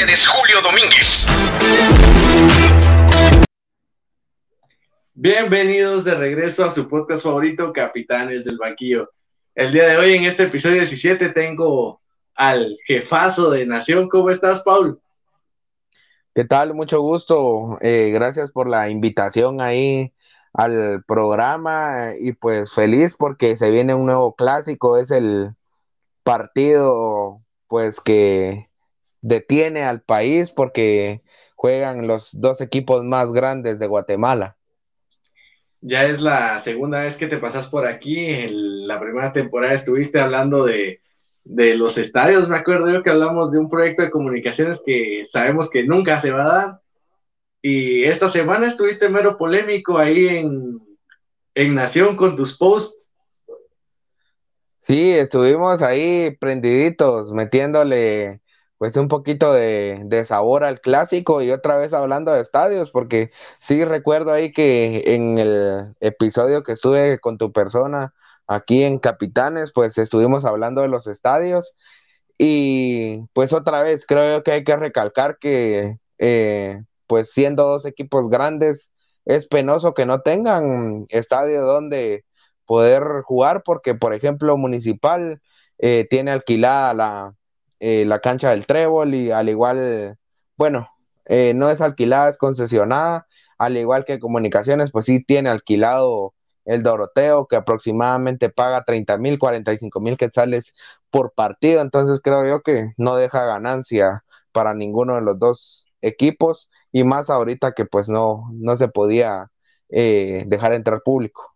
ustedes Julio Domínguez. Bienvenidos de regreso a su podcast favorito, Capitanes del Banquillo. El día de hoy, en este episodio 17, tengo al jefazo de Nación. ¿Cómo estás, Paul? ¿Qué tal? Mucho gusto. Eh, gracias por la invitación ahí al programa y pues feliz porque se viene un nuevo clásico. Es el partido pues que detiene al país porque juegan los dos equipos más grandes de Guatemala. Ya es la segunda vez que te pasas por aquí. En la primera temporada estuviste hablando de, los estadios. Me acuerdo yo que hablamos de un proyecto de comunicaciones que sabemos que nunca se va a dar. Y esta semana estuviste mero polémico ahí en, en Nación con tus posts. Sí, estuvimos ahí prendiditos, metiéndole pues un poquito de, sabor al clásico y otra vez hablando de estadios, porque sí recuerdo ahí que en el episodio que estuve con tu persona aquí en Capitanes, pues estuvimos hablando de los estadios y pues otra vez creo yo que hay que recalcar que eh, pues siendo dos equipos grandes es penoso que no tengan estadio donde poder jugar porque por ejemplo Municipal eh, tiene alquilada la eh, la cancha del Trébol y al igual, bueno, eh, no es alquilada, es concesionada, al igual que Comunicaciones, pues sí tiene alquilado el Doroteo, que aproximadamente paga 30 mil, 45 mil quetzales por partido, entonces creo yo que no deja ganancia para ninguno de los dos equipos y más ahorita que pues no, no se podía eh, dejar entrar público.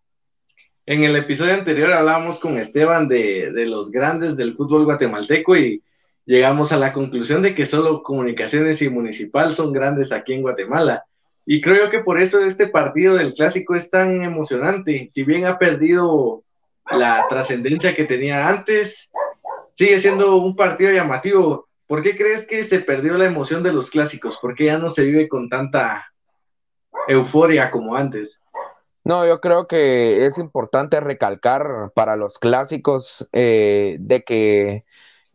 En el episodio anterior hablábamos con Esteban de, de los grandes del fútbol guatemalteco y llegamos a la conclusión de que solo comunicaciones y municipal son grandes aquí en Guatemala. Y creo que por eso este partido del clásico es tan emocionante. Si bien ha perdido la trascendencia que tenía antes, sigue siendo un partido llamativo. ¿Por qué crees que se perdió la emoción de los clásicos? ¿Por qué ya no se vive con tanta euforia como antes? No, yo creo que es importante recalcar para los clásicos eh, de que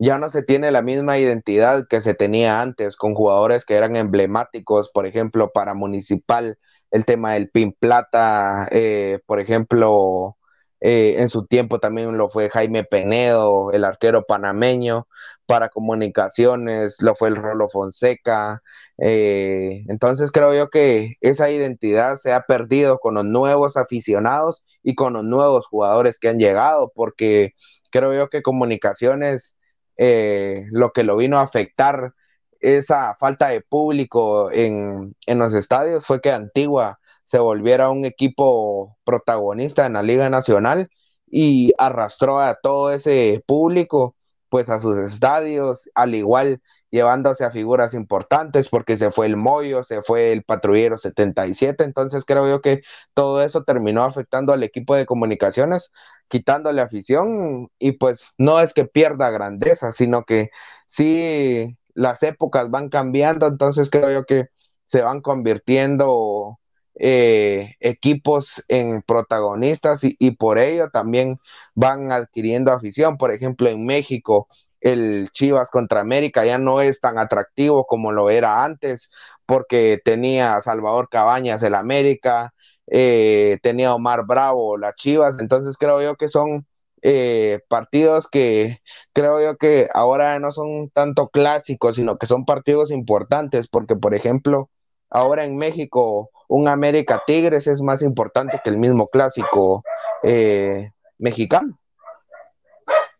ya no se tiene la misma identidad que se tenía antes con jugadores que eran emblemáticos, por ejemplo, para Municipal, el tema del Pin Plata, eh, por ejemplo, eh, en su tiempo también lo fue Jaime Penedo, el arquero panameño, para comunicaciones lo fue el Rolo Fonseca. Eh, entonces creo yo que esa identidad se ha perdido con los nuevos aficionados y con los nuevos jugadores que han llegado, porque creo yo que comunicaciones eh, lo que lo vino a afectar esa falta de público en, los estadios fue que Antigua se volviera un equipo protagonista en la Liga Nacional y arrastró a todo ese público pues a sus estadios, al igual llevándose a figuras importantes porque se fue el Moyo, se fue el Patrullero 77, entonces creo yo que todo eso terminó afectando al equipo de comunicaciones, quitándole afición y pues no es que pierda grandeza, sino que sí las épocas van cambiando, entonces creo yo que se van convirtiendo eh, equipos en protagonistas y, y, por ello también van adquiriendo afición. Por ejemplo, en México el Chivas contra América ya no es tan atractivo como lo era antes, porque tenía Salvador Cabañas el América, eh, tenía Omar Bravo las Chivas, entonces creo yo que son eh, partidos que creo yo que ahora no son tanto clásicos, sino que son partidos importantes, porque por ejemplo, ahora en México un América Tigres es más importante que el mismo clásico eh, mexicano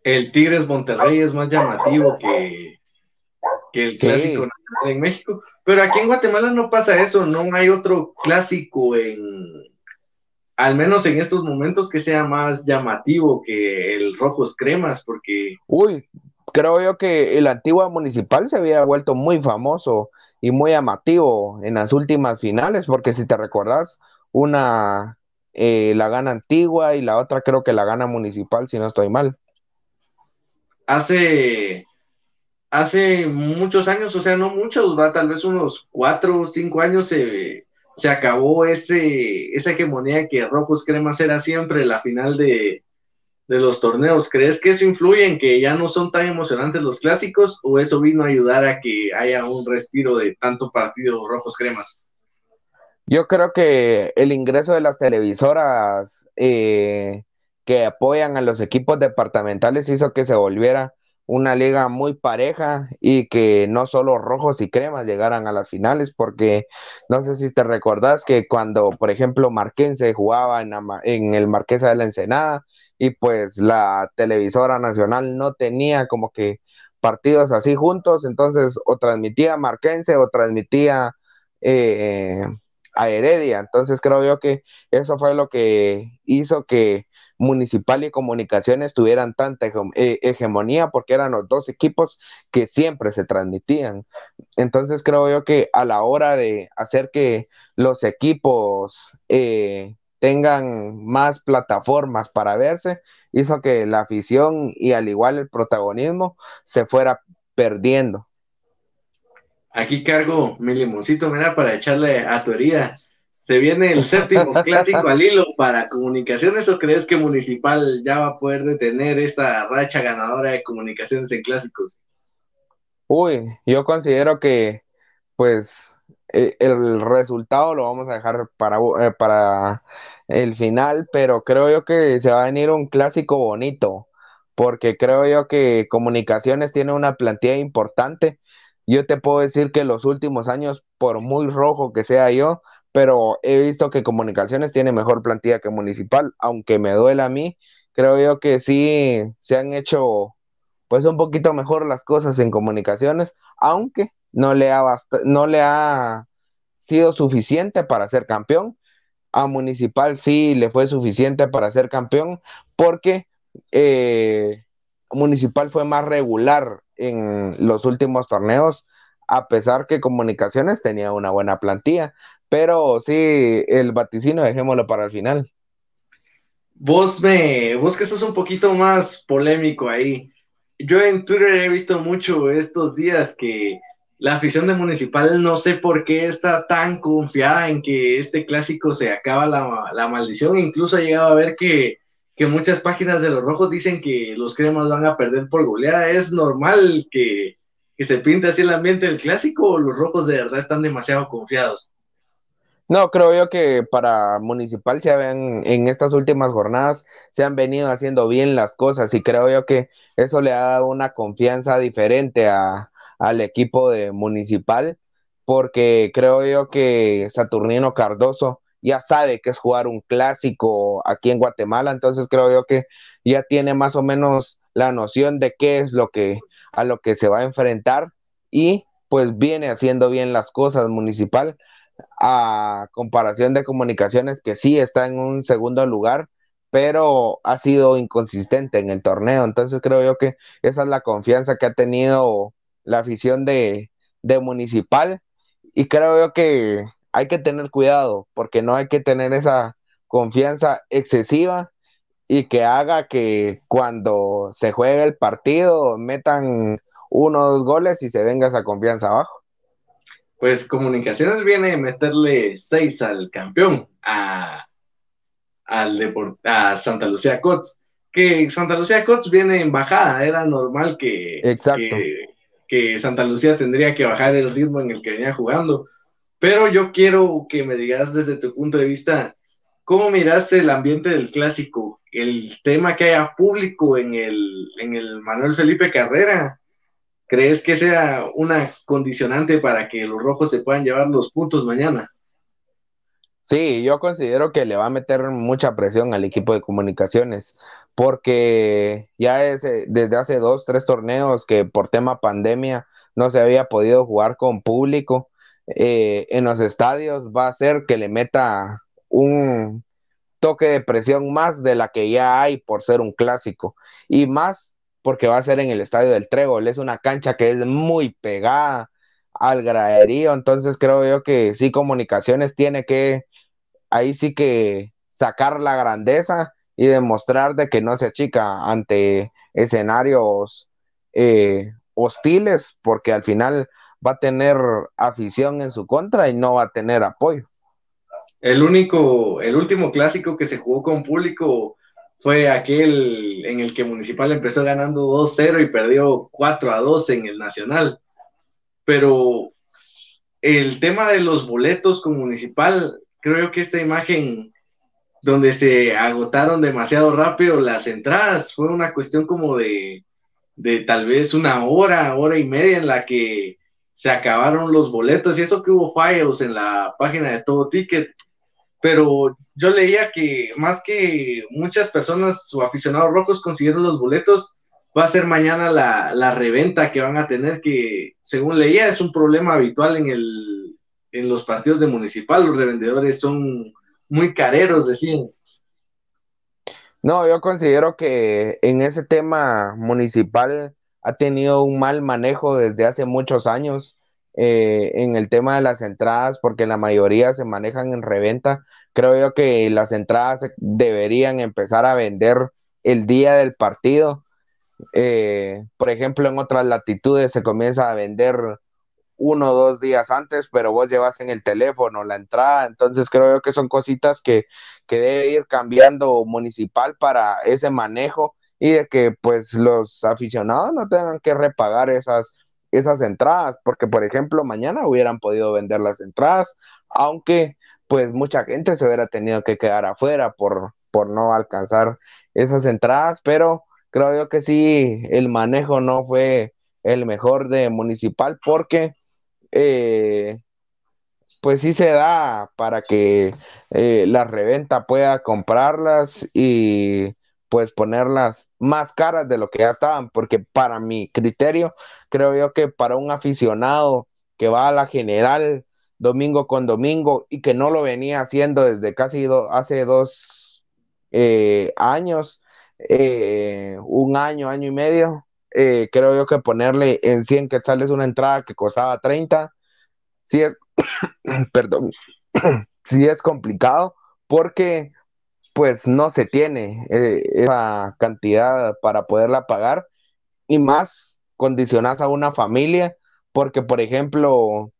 el Tigres Monterrey es más llamativo que, el clásico en México. Pero aquí en Guatemala no pasa eso, no hay otro clásico en, al menos en estos momentos, que sea más llamativo que el Rojos Cremas, porque... Uy, creo yo que el antiguo municipal se había vuelto muy famoso y muy llamativo en las últimas finales, porque si te recordás, una eh, la gana antigua y la otra creo que la gana municipal, si no estoy mal hace, hace muchos años, o sea, no muchos, va tal vez unos cuatro o cinco años se, se acabó ese, esa hegemonía que Rojos Cremas era siempre la final de, de los torneos. ¿Crees que eso influye en que ya no son tan emocionantes los clásicos o eso vino a ayudar a que haya un respiro de tanto partido rojos cremas? Yo creo que el ingreso de las televisoras eh, que apoyan a los equipos departamentales hizo que se volviera una liga muy pareja y que no solo rojos y cremas llegaran a las finales, porque no sé si te recordás que cuando, por ejemplo, Marquense jugaba en, el Marquesa de la Ensenada, y pues la televisora nacional no tenía como que partidos así juntos, entonces o transmitía Marquense o transmitía eh, a Heredia, entonces creo yo que eso fue lo que hizo que Municipal y Comunicaciones tuvieran tanta eh, hegemonía porque eran los dos equipos que siempre se transmitían. Entonces creo yo que a la hora de hacer que los equipos eh, tengan más plataformas para verse, hizo que la afición y al igual el protagonismo se fuera perdiendo. Aquí cargo mi limoncito, para echarle a tu herida. ¿Se viene el séptimo clásico al hilo para comunicaciones o crees que Municipal ya va a poder detener esta racha ganadora de comunicaciones en clásicos? Uy, yo considero que pues eh, el resultado lo vamos a dejar para, eh, para el final, pero creo yo que se va a venir un clásico bonito, porque creo yo que Comunicaciones tiene una plantilla importante. Yo te puedo decir que los últimos años, por muy rojo que sea yo, pero he visto que Comunicaciones tiene mejor plantilla que Municipal, aunque me duele a mí, creo yo que sí se han hecho pues un poquito mejor las cosas en Comunicaciones, aunque no le ha, no le ha sido suficiente para ser campeón. A Municipal sí le fue suficiente para ser campeón porque eh, Municipal fue más regular en los últimos torneos, a pesar que Comunicaciones tenía una buena plantilla. Pero sí, el vaticino dejémoslo para el final. Vos me, vos que sos un poquito más polémico ahí. Yo en Twitter he visto mucho estos días que la afición de Municipal no sé por qué está tan confiada en que este clásico se acaba la, maldición. Incluso ha llegado a ver que, muchas páginas de los rojos dicen que los cremas van a perder por goleada. ¿Es normal que, se pinte así el ambiente del clásico o los rojos de verdad están demasiado confiados? No, creo yo que para Municipal se ven en estas últimas jornadas se han venido haciendo bien las cosas y creo yo que eso le ha dado una confianza diferente a, al equipo de Municipal, porque creo yo que Saturnino Cardoso ya sabe que es jugar un clásico aquí en Guatemala, entonces creo yo que ya tiene más o menos la noción de qué es lo que a lo que se va a enfrentar y pues viene haciendo bien las cosas municipal a comparación de comunicaciones que sí está en un segundo lugar, pero ha sido inconsistente en el torneo. Entonces creo yo que esa es la confianza que ha tenido la afición de, Municipal y creo yo que hay que tener cuidado porque no hay que tener esa confianza excesiva y que haga que cuando se juegue el partido metan uno o dos goles y se venga esa confianza abajo. Pues Comunicaciones viene a meterle seis al campeón, a, al a Santa Lucía Cots, que Santa Lucía Cots viene en bajada, era normal que, Exacto que Santa Lucía tendría que bajar el ritmo en el que venía jugando. Pero yo quiero que me digas desde tu punto de vista, ¿cómo miras el ambiente del clásico? El tema que haya público en el, en el Manuel Felipe Carrera. ¿Crees que sea una condicionante para que los rojos se puedan llevar los puntos mañana? Sí, yo considero que le va a meter mucha presión al equipo de comunicaciones, porque ya es, eh, desde hace dos, tres torneos que por tema pandemia no se había podido jugar con público eh, en los estadios, va a ser que le meta un toque de presión más de la que ya hay por ser un clásico, y más porque va a ser en el estadio del Trébol, es una cancha que es muy pegada al graderío, entonces creo yo que sí, comunicaciones tiene que ahí sí que sacar la grandeza y demostrar de que no se achica ante escenarios eh, hostiles, porque al final va a tener afición en su contra y no va a tener apoyo. El único, el último clásico que se jugó con público fue aquel en el que Municipal empezó ganando 2-0 y perdió 4-2 en el Nacional. Pero el tema de los boletos con Municipal, creo que esta imagen donde se agotaron demasiado rápido las entradas, fue una cuestión como de, de tal vez una hora, hora y media en la que se acabaron los boletos y eso que hubo fallos en la página de todo ticket pero yo leía que más que muchas personas o aficionados rojos consiguieron los boletos, va a ser mañana la, reventa que van a tener, que según leía es un problema habitual en, el, en los partidos de municipal, los revendedores son muy careros, decían. No, yo considero que en ese tema municipal ha tenido un mal manejo desde hace muchos años eh, en el tema de las entradas, porque la mayoría se manejan en reventa. Creo yo que las entradas deberían empezar a vender el día del partido. Eh, por ejemplo, en otras latitudes se comienza a vender uno o dos días antes, pero vos llevas en el teléfono la entrada, entonces creo yo que son cositas que, que debe ir cambiando municipal para ese manejo y de que pues los aficionados no tengan que repagar esas esas entradas, porque por ejemplo mañana hubieran podido vender las entradas, aunque pues mucha gente se hubiera tenido que quedar afuera por, por no alcanzar esas entradas, pero creo yo que sí, el manejo no fue el mejor de municipal porque eh, pues sí se da para que eh, la reventa pueda comprarlas y pues ponerlas más caras de lo que ya estaban, porque para mi criterio, creo yo que para un aficionado que va a la general domingo con domingo y que no lo venía haciendo desde casi hace dos eh, años, eh, un año, año y medio, eh, creo yo que ponerle en 100 quetzales una entrada que costaba 30, sí es, perdón, sí es complicado porque pues no se tiene eh, esa cantidad para poderla pagar y más condicionas a una familia porque por ejemplo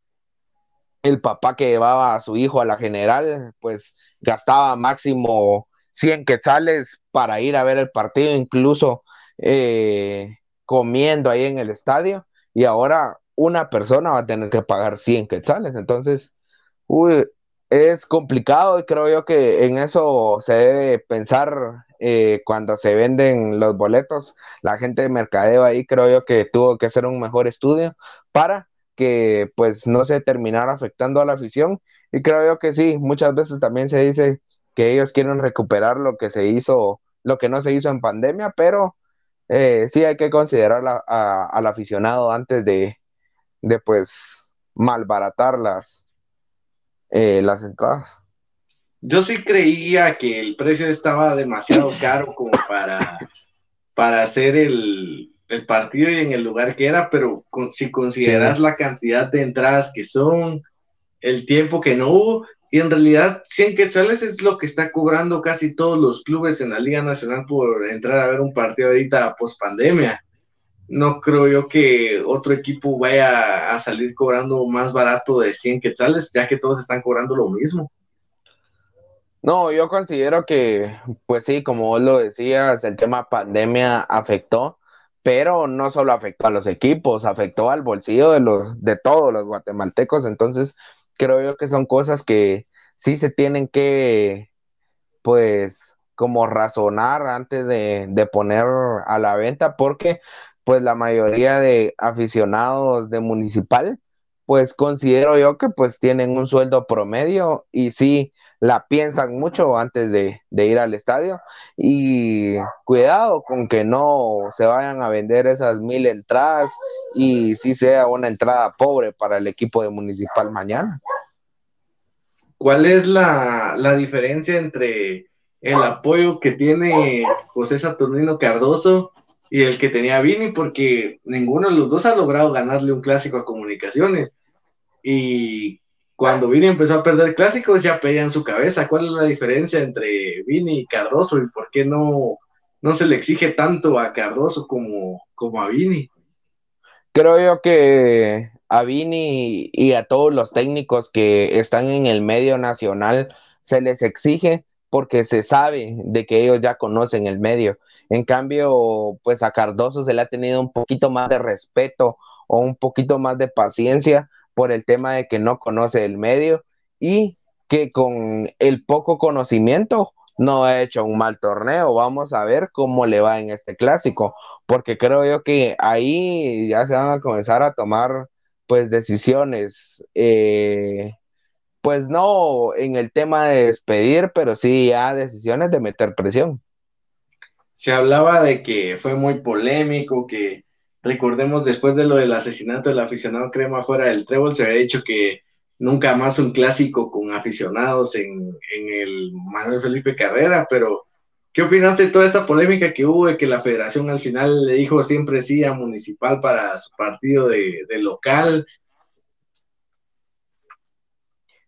el papá que llevaba a su hijo a la general pues gastaba máximo 100 quetzales para ir a ver el partido incluso eh, comiendo ahí en el estadio y ahora una persona va a tener que pagar 100 quetzales. Entonces uy, es complicado y creo yo que en eso se debe pensar eh, cuando se venden los boletos. La gente de mercadeo ahí creo yo que tuvo que hacer un mejor estudio para que pues no se terminara afectando a la afición. Y creo yo que sí, muchas veces también se dice que ellos quieren recuperar lo que se hizo, lo que no se hizo en pandemia, pero eh, sí hay que considerar al aficionado antes de, de pues malbaratar las, eh, las entradas. Yo sí creía que el precio estaba demasiado caro como para, para hacer el, partido y en el lugar que era, pero si consideras la cantidad de entradas que son, el tiempo que no hubo, y en realidad 100 quetzales es lo que está cobrando casi todos los clubes en la Liga Nacional por entrar a ver un partido ahorita post pandemia no creo yo que otro equipo vaya a salir cobrando más barato de 100 quetzales, ya que todos están cobrando lo mismo. No, yo considero que, pues sí, como vos lo decías, el tema pandemia afectó, pero no solo afectó a los equipos, afectó al bolsillo de los, de todos los guatemaltecos. Entonces, creo yo que son cosas que sí se tienen que, pues, como razonar antes de, de poner a la venta, porque pues la mayoría de aficionados de municipal, pues considero yo que pues tienen un sueldo promedio y sí la piensan mucho antes de, ir al estadio y cuidado con que no se vayan a vender esas mil entradas y sí sea una entrada pobre para el equipo de municipal mañana. ¿Cuál es la, la diferencia entre el apoyo que tiene José Saturnino Cardoso y el que tenía Vini, porque ninguno de los dos ha logrado ganarle un clásico a comunicaciones. Y cuando Vini empezó a perder clásicos, ya pedían su cabeza. ¿Cuál es la diferencia entre Vini y Cardoso y por qué no, no se le exige tanto a Cardoso como, como a Vini? Creo yo que a Vini y a todos los técnicos que están en el medio nacional se les exige porque se sabe de que ellos ya conocen el medio. En cambio, pues a Cardoso se le ha tenido un poquito más de respeto o un poquito más de paciencia por el tema de que no conoce el medio y que con el poco conocimiento no ha hecho un mal torneo. Vamos a ver cómo le va en este clásico, porque creo yo que ahí ya se van a comenzar a tomar pues decisiones, eh, pues no en el tema de despedir, pero sí ya decisiones de meter presión. Se hablaba de que fue muy polémico, que recordemos después de lo del asesinato del aficionado Crema fuera del Trébol, se había dicho que nunca más un clásico con aficionados en, el Manuel Felipe Carrera, pero ¿qué opinas de toda esta polémica que hubo de que la federación al final le dijo siempre sí a Municipal para su partido de, local?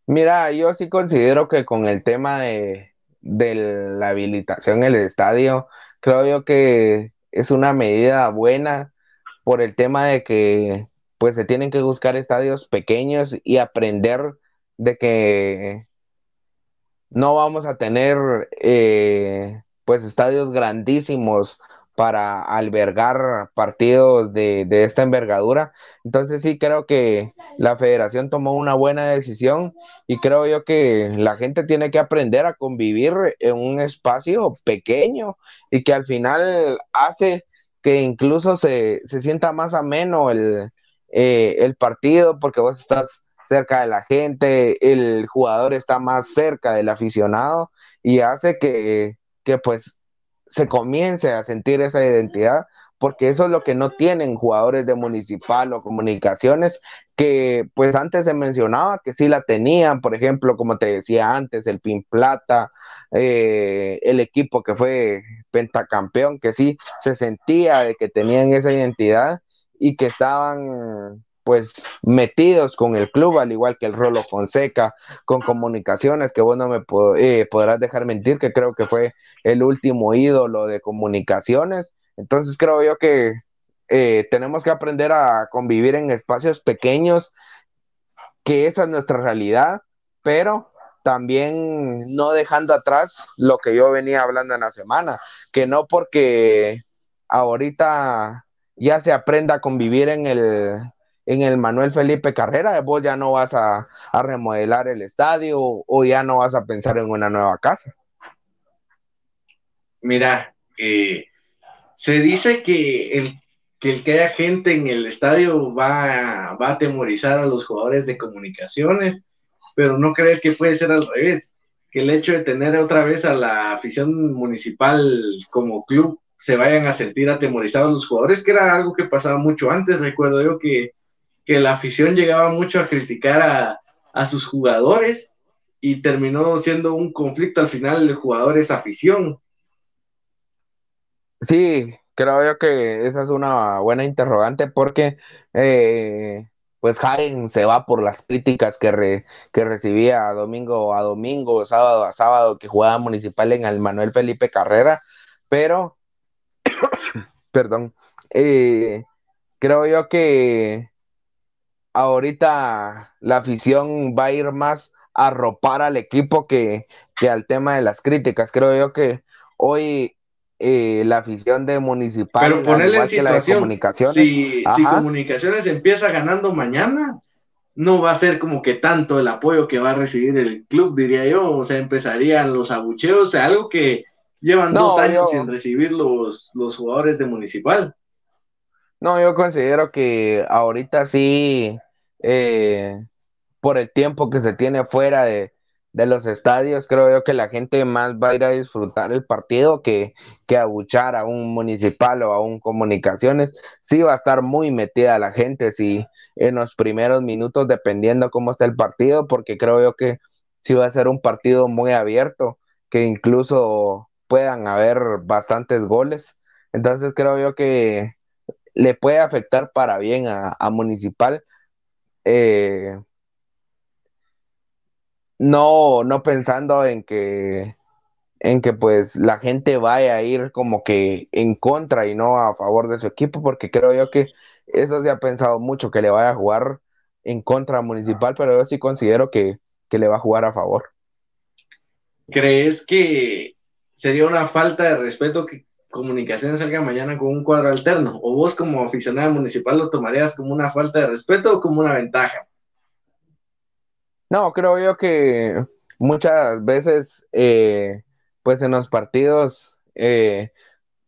Mira, yo sí considero que con el tema de, de la habilitación en el estadio, creo yo que es una medida buena por el tema de que pues se tienen que buscar estadios pequeños y aprender de que no vamos a tener eh, pues estadios grandísimos para albergar partidos de, de, esta envergadura. Entonces sí creo que la federación tomó una buena decisión y creo yo que la gente tiene que aprender a convivir en un espacio pequeño y que al final hace que incluso se, se sienta más ameno el, eh, el partido porque vos estás cerca de la gente, el jugador está más cerca del aficionado y hace que, que pues se comience a sentir esa identidad porque eso es lo que no tienen jugadores de municipal o comunicaciones, que pues antes se mencionaba que sí la tenían, por ejemplo, como te decía antes, el Pin Plata, eh, el equipo que fue pentacampeón, que sí se sentía de que tenían esa identidad y que estaban pues metidos con el club, al igual que el Rolo Fonseca, con comunicaciones, que vos no me eh, podrás dejar mentir, que creo que fue el último ídolo de comunicaciones. Entonces creo yo que eh, tenemos que aprender a convivir en espacios pequeños, que esa es nuestra realidad, pero también no dejando atrás lo que yo venía hablando en la semana, que no porque ahorita ya se aprenda a convivir en el, en el Manuel Felipe Carrera, vos ya no vas a, remodelar el estadio o ya no vas a pensar en una nueva casa. Mira, eh, se dice que el, que haya gente en el estadio va, va a atemorizar a los jugadores de comunicaciones, pero no crees que puede ser al revés, que el hecho de tener otra vez a la afición municipal como club se vayan a sentir atemorizados los jugadores, que era algo que pasaba mucho antes. Recuerdo yo que, la afición llegaba mucho a criticar a, sus jugadores y terminó siendo un conflicto al final de jugadores-afición. Sí, creo yo que esa es una buena interrogante porque eh, pues Jaén se va por las críticas que, que recibía domingo a domingo, sábado a sábado que jugaba municipal en el Manuel Felipe Carrera, pero perdón, eh, creo yo que ahorita la afición va a ir más a ropar al equipo que, al tema de las críticas. Creo yo que hoy eh, la afición de Municipal, Pero ponerle en situación, comunicaciones, si, si Comunicaciones empieza ganando mañana, no va a ser como que tanto el apoyo que va a recibir el club, diría yo. O sea, empezarían los abucheos, o sea, algo que Llevan dos años sin recibir los, los jugadores de Municipal. No, yo considero que ahorita sí, eh, por el tiempo que se tiene fuera de, los estadios, creo yo que la gente más va a ir a disfrutar el partido que, que abuchar a un municipal o a un comunicaciones. Sí va a estar muy metida la gente, sí, en los primeros minutos, dependiendo cómo está el partido, porque creo yo que sí va a ser un partido muy abierto, que incluso puedan haber bastantes goles. Entonces creo yo que le puede afectar para bien a, Municipal. Eh, no, no pensando en que en que pues la gente vaya a ir como que en contra y no a favor de su equipo, porque creo yo que eso se ha pensado mucho que le vaya a jugar en contra Municipal, pero yo sí considero que, que le va a jugar a favor. ¿crees que sería una falta de respeto que Comunicaciones salga mañana con un cuadro alterno? ¿O vos como aficionado municipal lo tomarías como una falta de respeto o como una ventaja? No, creo yo que muchas veces, eh, pues en los partidos eh,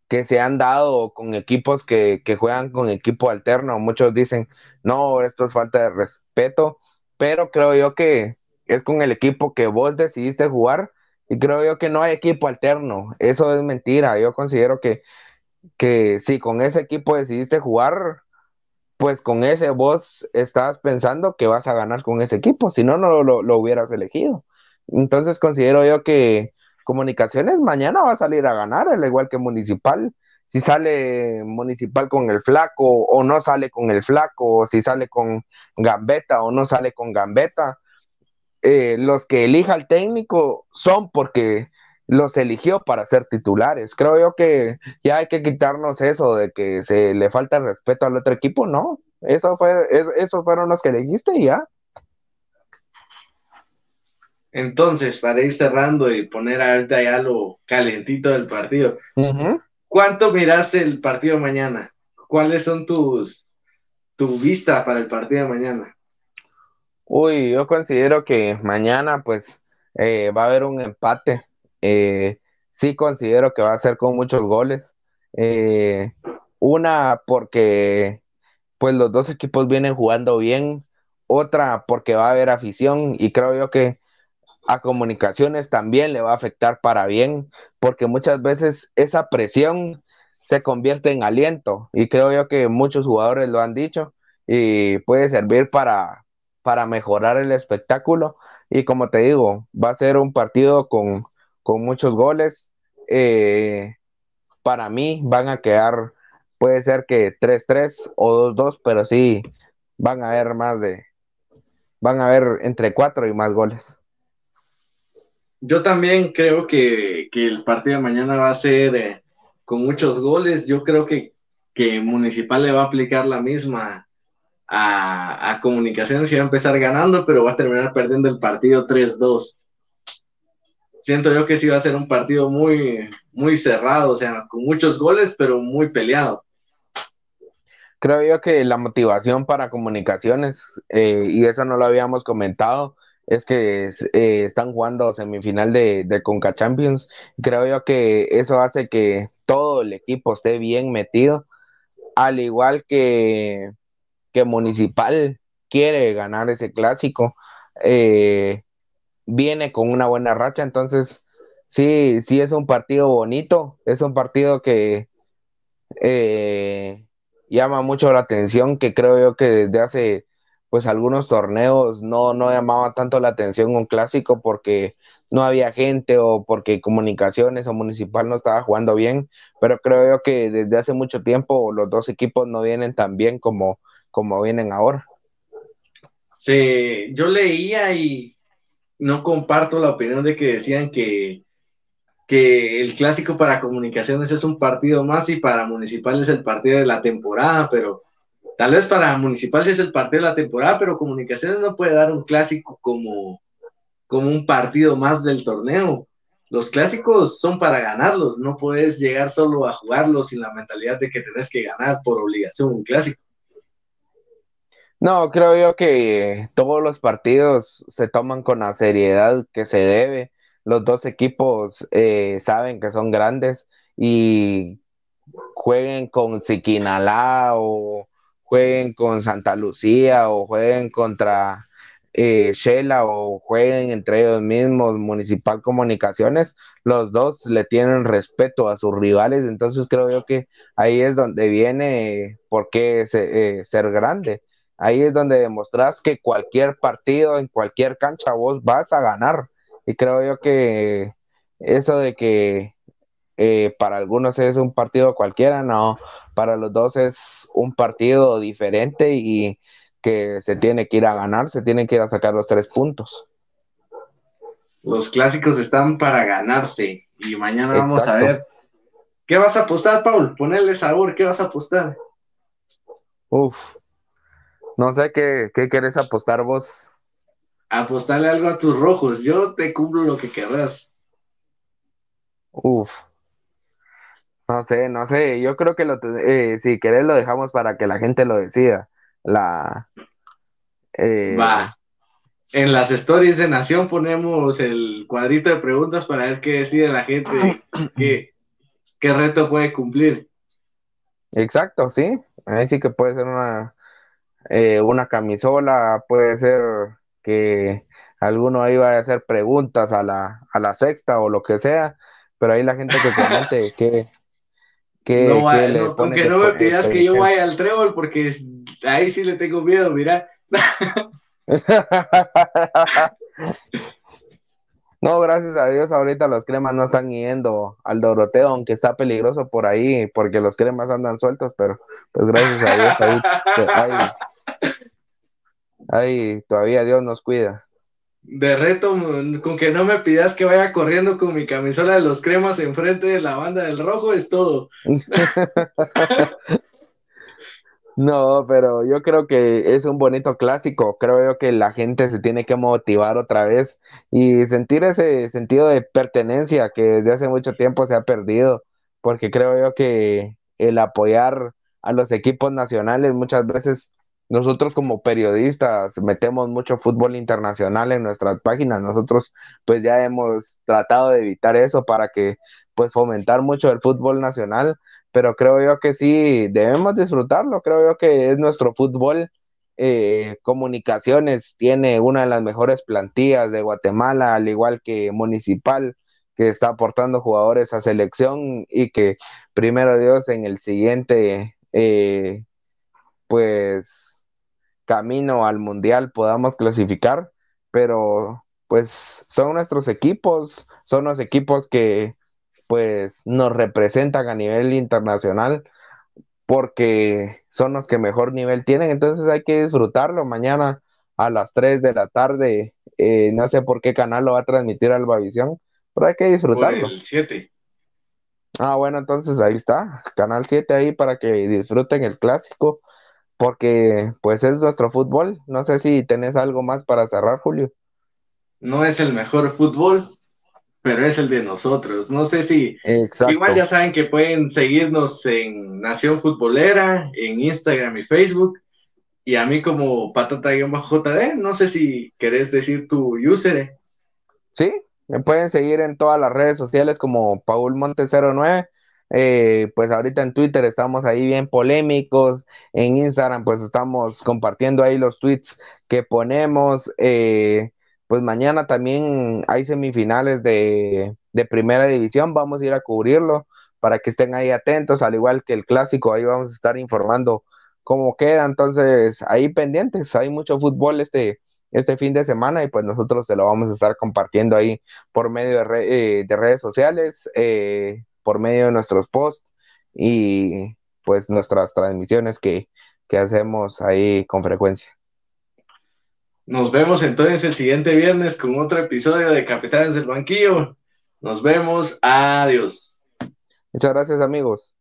que se han dado con equipos que, que, juegan con equipo alterno, muchos dicen, no, esto es falta de respeto, pero creo yo que es con el equipo que vos decidiste jugar y creo yo que no hay equipo alterno. Eso es mentira. Yo considero que, que si con ese equipo decidiste jugar, pues con ese vos estás pensando que vas a ganar con ese equipo. Si no, no lo, hubieras elegido. Entonces considero yo que Comunicaciones mañana va a salir a ganar, al igual que Municipal. Si sale Municipal con el flaco o no sale con el flaco, o si sale con Gambeta o no sale con Gambeta, eh, los que elija el técnico son porque los eligió para ser titulares. Creo yo que ya hay que quitarnos eso de que se le falta respeto al otro equipo, no. Eso fue, esos fueron los que elegiste y ya. Entonces, para ir cerrando y poner ahorita ya lo calentito del partido, ¿cuánto miras el partido mañana? ¿Cuáles son tus tu vista para el partido de mañana? Uy, yo considero que mañana pues eh, va a haber un empate. Eh, sí considero que va a ser con muchos goles. Eh, una porque pues los dos equipos vienen jugando bien. Otra porque va a haber afición y creo yo que a comunicaciones también le va a afectar para bien porque muchas veces esa presión se convierte en aliento y creo yo que muchos jugadores lo han dicho y puede servir para, para mejorar el espectáculo. Y como te digo, va a ser un partido con, muchos goles. Eh, para mí van a quedar, puede ser que 3-3 o 2-2, pero sí van a haber más de, van a haber entre 4 y más goles. Yo también creo que, el partido de mañana va a ser eh, con muchos goles. Yo creo que, que Municipal le va a aplicar la misma a, Comunicaciones y va a empezar ganando, pero va a terminar perdiendo el partido 3-2. Siento yo que sí va a ser un partido muy, muy cerrado, o sea, con muchos goles, pero muy peleado. Creo yo que la motivación para comunicaciones, eh, y eso no lo habíamos comentado, es que eh, están jugando semifinal de, de Conca Champions. Creo yo que eso hace que todo el equipo esté bien metido, al igual que, que Municipal quiere ganar ese clásico, eh, viene con una buena racha, entonces sí, sí es un partido bonito, es un partido que eh, llama mucho la atención, que creo yo que desde hace pues algunos torneos no, no llamaba tanto la atención un clásico porque no había gente o porque comunicaciones o municipal no estaba jugando bien, pero creo yo que desde hace mucho tiempo los dos equipos no vienen tan bien como como vienen ahora. Sí, yo leía y no comparto la opinión de que decían que, que el clásico para comunicaciones es un partido más y para municipal es el partido de la temporada, pero tal vez para municipal es el partido de la temporada, pero comunicaciones no puede dar un clásico como, como un partido más del torneo. Los clásicos son para ganarlos, no puedes llegar solo a jugarlos sin la mentalidad de que tenés que ganar por obligación un clásico. No, creo yo que todos los partidos se toman con la seriedad que se debe. Los dos equipos eh, saben que son grandes y jueguen con Siquinalá o jueguen con Santa Lucía o jueguen contra eh, o jueguen entre ellos mismos, Municipal Comunicaciones, los dos le tienen respeto a sus rivales, entonces creo yo que ahí es donde viene por qué eh, ser grande ahí es donde demostrás que cualquier partido, en cualquier cancha, vos vas a ganar. Y creo yo que eso de que eh, para algunos es un partido cualquiera, no, para los dos es un partido diferente y que se tiene que ir a ganar, se tiene que ir a sacar los tres puntos. Los clásicos están para ganarse y mañana vamos a ver. ¿Qué vas a apostar, Paul? Ponerle sabor, ¿qué vas a apostar? Uf, no sé qué, qué quieres apostar vos. Apostarle algo a tus rojos. Yo te cumplo lo que querrás. Uf. No sé, no sé. Yo creo que lo, eh, si querés lo dejamos para que la gente lo decida. La. Eh, Va. En las stories de Nación ponemos el cuadrito de preguntas para ver qué decide la gente, qué, qué reto puede cumplir. Exacto, sí. Ahí sí que puede ser una, eh, una camisola, puede ser que alguno ahí vaya a hacer preguntas a la, a la sexta o lo que sea, pero ahí la gente que comente que, que, no, le pone no me pidas que yo vaya al trébol porque ahí sí le tengo miedo, mira. No, gracias a Dios, ahorita los cremas no están yendo al Doroteo, aunque está peligroso por ahí, porque los cremas andan sueltos, pero pues gracias a Dios, ahí, ahí, todavía Dios nos cuida. De reto, con que no me pidas que vaya corriendo con mi camisola de los cremas enfrente de la banda del rojo, es todo. No, pero yo creo que es un bonito clásico. Creo yo que la gente se tiene que motivar otra vez y sentir ese sentido de pertenencia que desde hace mucho tiempo se ha perdido, porque creo yo que el apoyar a los equipos nacionales muchas veces nosotros como periodistas metemos mucho fútbol internacional en nuestras páginas. Nosotros pues ya hemos tratado de evitar eso para que pues fomentar mucho el fútbol nacional pero creo yo que sí, debemos disfrutarlo, creo yo que es nuestro fútbol. Eh, comunicaciones tiene una de las mejores plantillas de Guatemala, al igual que Municipal, que está aportando jugadores a selección y que primero Dios en el siguiente, eh, pues, camino al Mundial podamos clasificar, pero pues son nuestros equipos, son los equipos que pues nos representan a nivel internacional porque son los que mejor nivel tienen, entonces hay que disfrutarlo mañana a las 3 de la tarde, eh, no sé por qué canal lo va a transmitir Albavisión, pero hay que disfrutarlo. el 7. Ah, bueno, entonces ahí está, Canal 7 ahí para que disfruten el clásico, porque pues es nuestro fútbol. No sé si tenés algo más para cerrar, Julio. No es el mejor fútbol, pero es el de nosotros. No sé si igual ya saben que pueden seguirnos en Nación Futbolera, en Instagram y Facebook. Y a mí como patata-jd, no sé si querés decir tu user. Sí, me pueden seguir en todas las redes sociales como Paul Monte 09. Eh, pues ahorita en Twitter estamos ahí bien polémicos, en Instagram pues estamos compartiendo ahí los tweets que ponemos, eh, pues mañana también hay semifinales de, primera división, vamos a ir a cubrirlo para que estén ahí atentos, al igual que el clásico, ahí vamos a estar informando cómo queda, entonces ahí pendientes, hay mucho fútbol este, este fin de semana y pues nosotros se lo vamos a estar compartiendo ahí por medio de, eh, redes sociales, eh, por medio de nuestros posts y pues nuestras transmisiones que, que hacemos ahí con frecuencia. Nos vemos entonces el siguiente viernes con otro episodio de Capitanes del Banquillo. Nos vemos. Adiós. Muchas gracias amigos.